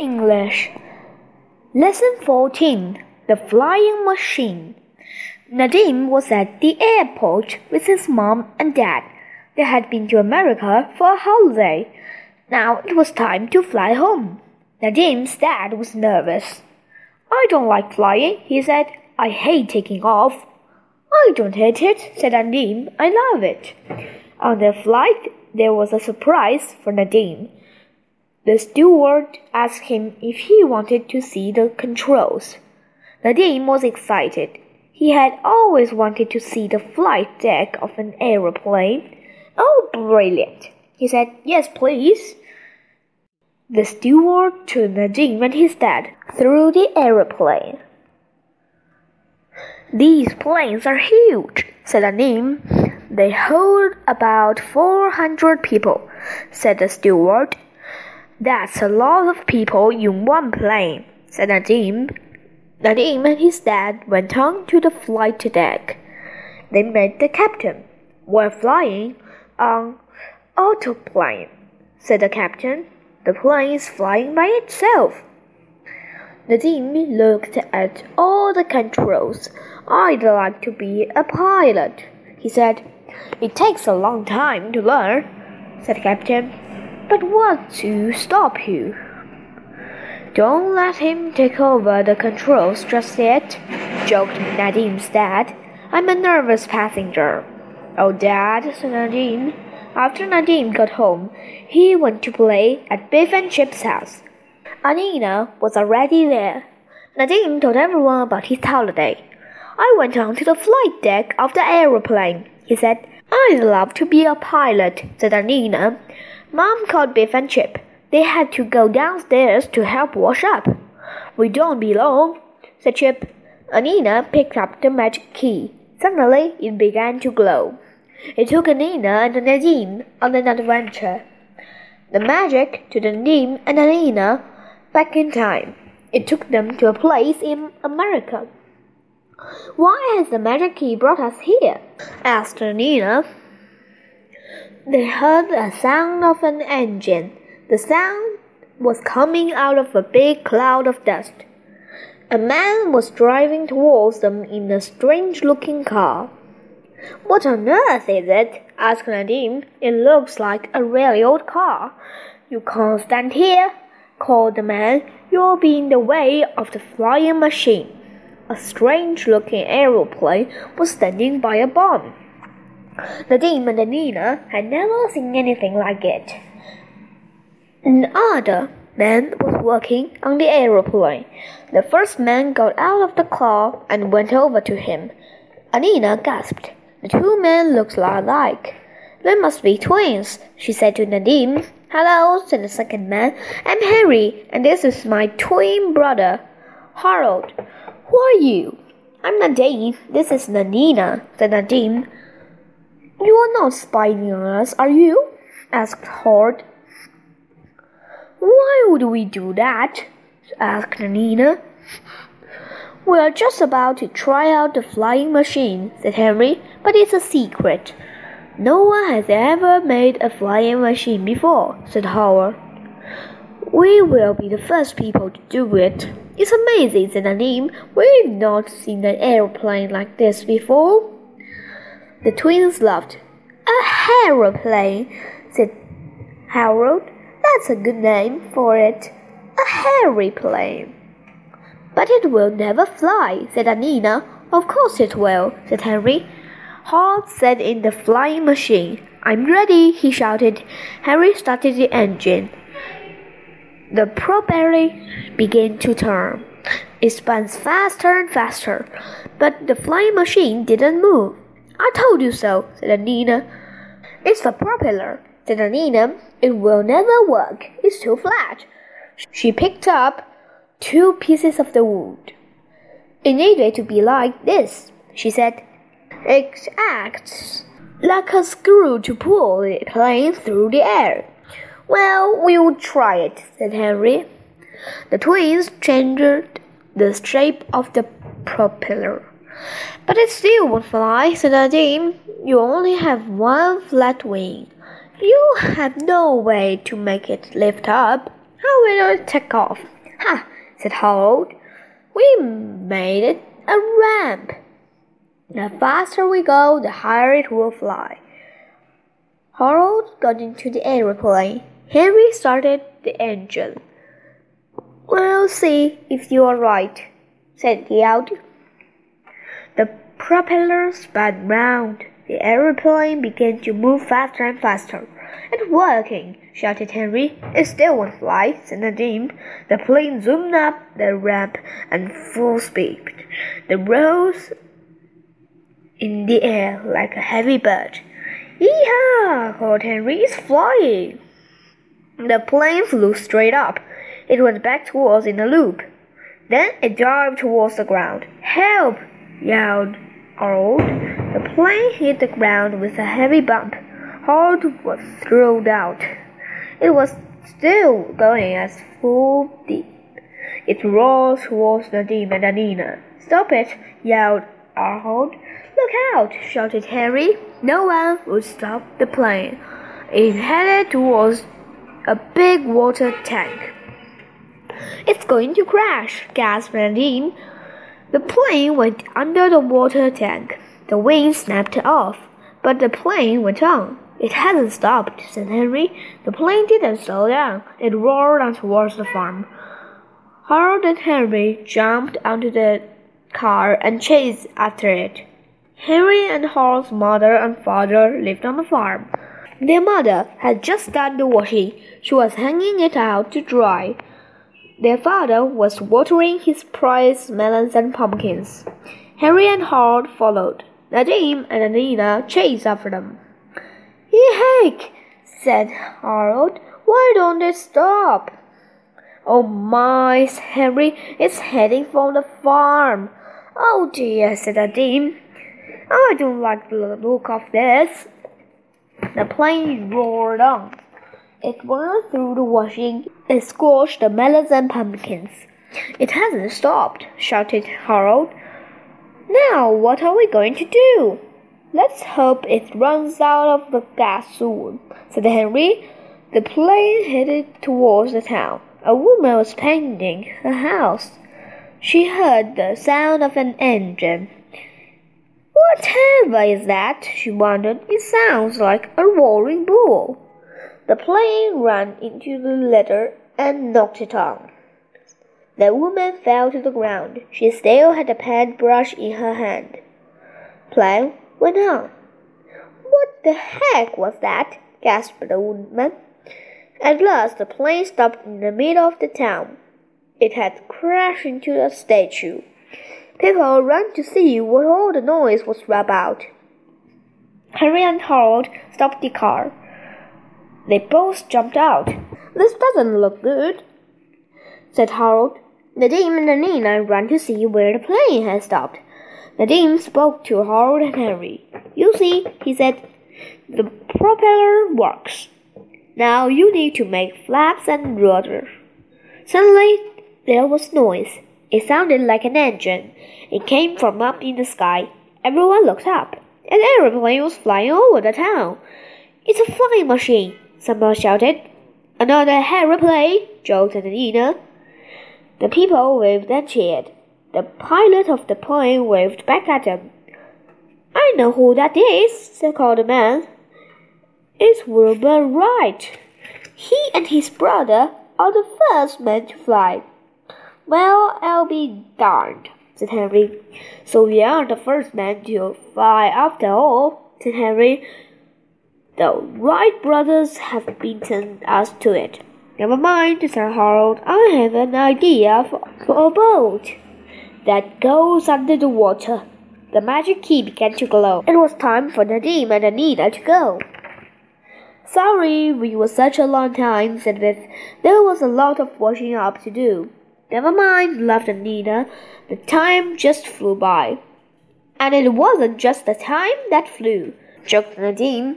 English. Lesson 14 The Flying Machine. Nadim was at the airport with his mom and dad. They had been to America for a holiday. Now it was time to fly home. Nadim's dad was nervous. I don't like flying, he said. I hate taking off. I don't hate it, said Nadim. I love it. On the flight, there was a surprise for Nadim. The steward asked him if he wanted to see the controls. Nadim was excited. He had always wanted to see the flight deck of an aeroplane. Oh, brilliant! He said, Yes, please. The steward took Nadim and his dad through the aeroplane. These planes are huge, said Nadim. They hold about 400 people, said the steward. That's a lot of people in one plane, said Nadim. Nadim and his dad went on to the flight deck. They met the captain. We're flying on autopilot, said the captain. The plane is flying by itself. Nadim looked at all the controls. I'd like to be a pilot, he said. It takes a long time to learn, said the captain. But what to stop you? Don't let him take over the controls just yet, joked Nadim's dad. I'm a nervous passenger. Oh, Dad, said Nadim. After Nadim got home, he went to play at Biff and Chip's house. Anneena was already there. Nadim told everyone about his holiday. I went on to the flight deck of the aeroplane, he said. I'd love to be a pilot, said Anneena. Mom called Biff and Chip. They had to go downstairs to help wash up. We don't belong, said Chip. Anneena picked up the magic key. Suddenly, it began to glow. It took Anneena and Nadim on an adventure. The magic took Nadim and Anneena back in time. It took them to a place in America. Why has the magic key brought us here? asked Nina. They heard a sound of an engine. The sound was coming out of a big cloud of dust. A man was driving towards them in a strange looking car. What on earth is it? asked Nadim. It looks like a really old car. You can't stand here, called the man. You'll be in the way of the flying machine. A strange looking aeroplane was standing by a bomb. Nadim and Nina had never seen anything like it. Another man was working on the aeroplane. The first man got out of the car and went over to him. Anneena gasped. The two men looked alike. They must be twins, she said to Nadim. Hello, said the second man. I'm Harry, and this is my twin brother, Harold. Who are you? I'm Nadim. This is Nanina, said Nadim. You are not spying on us, are you? asked Harold. Why would we do that? asked Nina. We are just about to try out the flying machine, said Henry, but it's a secret. No one has ever made a flying machine before, said Harold. We will be the first people to do it. It's amazing, said Nadim. We've not seen an aeroplane like this before. The twins laughed. A aeroplane, said Harold. That's a good name for it. A hairy plane. But it will never fly, said Anneena. Of course it will, said Henry. Harold said in the flying machine. I'm ready, he shouted. Harry started the engine. The propeller began to turn. It spun faster and faster, but the flying machine didn't move. I told you so, said Anneena. It's the propeller, said Anneena. It will never work. It's too flat. She picked up two pieces of the wood. It needed to be like this, she said. It acts like a screw to pull the plane through the air. Well, we'll try it, said Henry. The twins changed the shape of the propeller. But it still won't fly, said Nadim. You only have one flat wing. You have no way to make it lift up. How will it take off? Ha! said Harold. We made it a ramp. The faster we go, the higher it will fly. Harold got into the aeroplane. Henry started the engine. We'll see if you are right, said he out. Propeller spun round. The aeroplane began to move faster and faster. It's working, shouted Henry. It still won't fly, said Nadim. The plane zoomed up the ramp at full speed. The rose in the air like a heavy bird. Yeehaw! called Henry. It's flying. The plane flew straight up. It went back towards in a loop. Then it dived towards the ground. Help! yelled Harold. The plane hit the ground with a heavy bump. Harold was thrown out. It was still going at full speed. It roared towards Nadim and Anneena. Stop it! yelled Harold. Look out! shouted Harry. No one would stop the plane. It headed towards a big water tank. It's going to crash, gasped Nadine. The plane went under the water tank. The wing snapped off, but the plane went on. It hasn't stopped, said Henry. The plane didn't slow down. It roared on towards the farm. Harold and Henry jumped onto the car and chased after it. Henry and Harold's mother and father lived on the farm. Their mother had just done the washing. She was hanging it out to dry. Their father was watering his prized melons and pumpkins. Harry and Harold followed. Nadim and Anneena chased after them. Heck, said Harold. Why don't they stop? Oh my, Henry, it's heading for the farm. Oh dear, said Nadim. I don't like the look of this. The plane roared on. It went through the washing and squashed the melons and pumpkins. It hasn't stopped, shouted Harold. Now what are we going to do? Let's hope it runs out of the gas soon, said Henry. The plane headed towards the town. A woman was painting her house. She heard the sound of an engine. Whatever is that? she wondered. It sounds like a roaring bull. The plane ran into the ladder and knocked it on. The woman fell to the ground. She still had the paintbrush in her hand. Plane went on. What the heck was that? gasped the woman. At last the plane stopped in the middle of the town. It had crashed into a statue. People ran to see what all the noise was about. Henry and Harold stopped the car. They both jumped out. This doesn't look good, said Harold. Nadim and Nina ran to see where the plane had stopped. Nadim spoke to Harold and Henry. You see, he said, the propeller works. Now you need to make flaps and rudder. Suddenly there was noise. It sounded like an engine. It came from up in the sky. Everyone looked up. An aeroplane was flying over the town. It's a flying machine, someone shouted. Another aeroplane, joked Nina. The people waved and cheered. The pilot of the plane waved back at them. I know who that is, called the man. It's Wilbur Wright. He and his brother are the first men to fly. Well, I'll be darned, said Henry. So we are the first men to fly after all, said Henry. The Wright brothers have beaten us to it. Never mind, said Harold. I have an idea for, a boat that goes under the water. The magic key began to glow. It was time for Nadim and Anita to go. Sorry we were such a long time, said Biff. There was a lot of washing up to do. Never mind, laughed Anita. The time just flew by. And it wasn't just the time that flew, joked Nadim.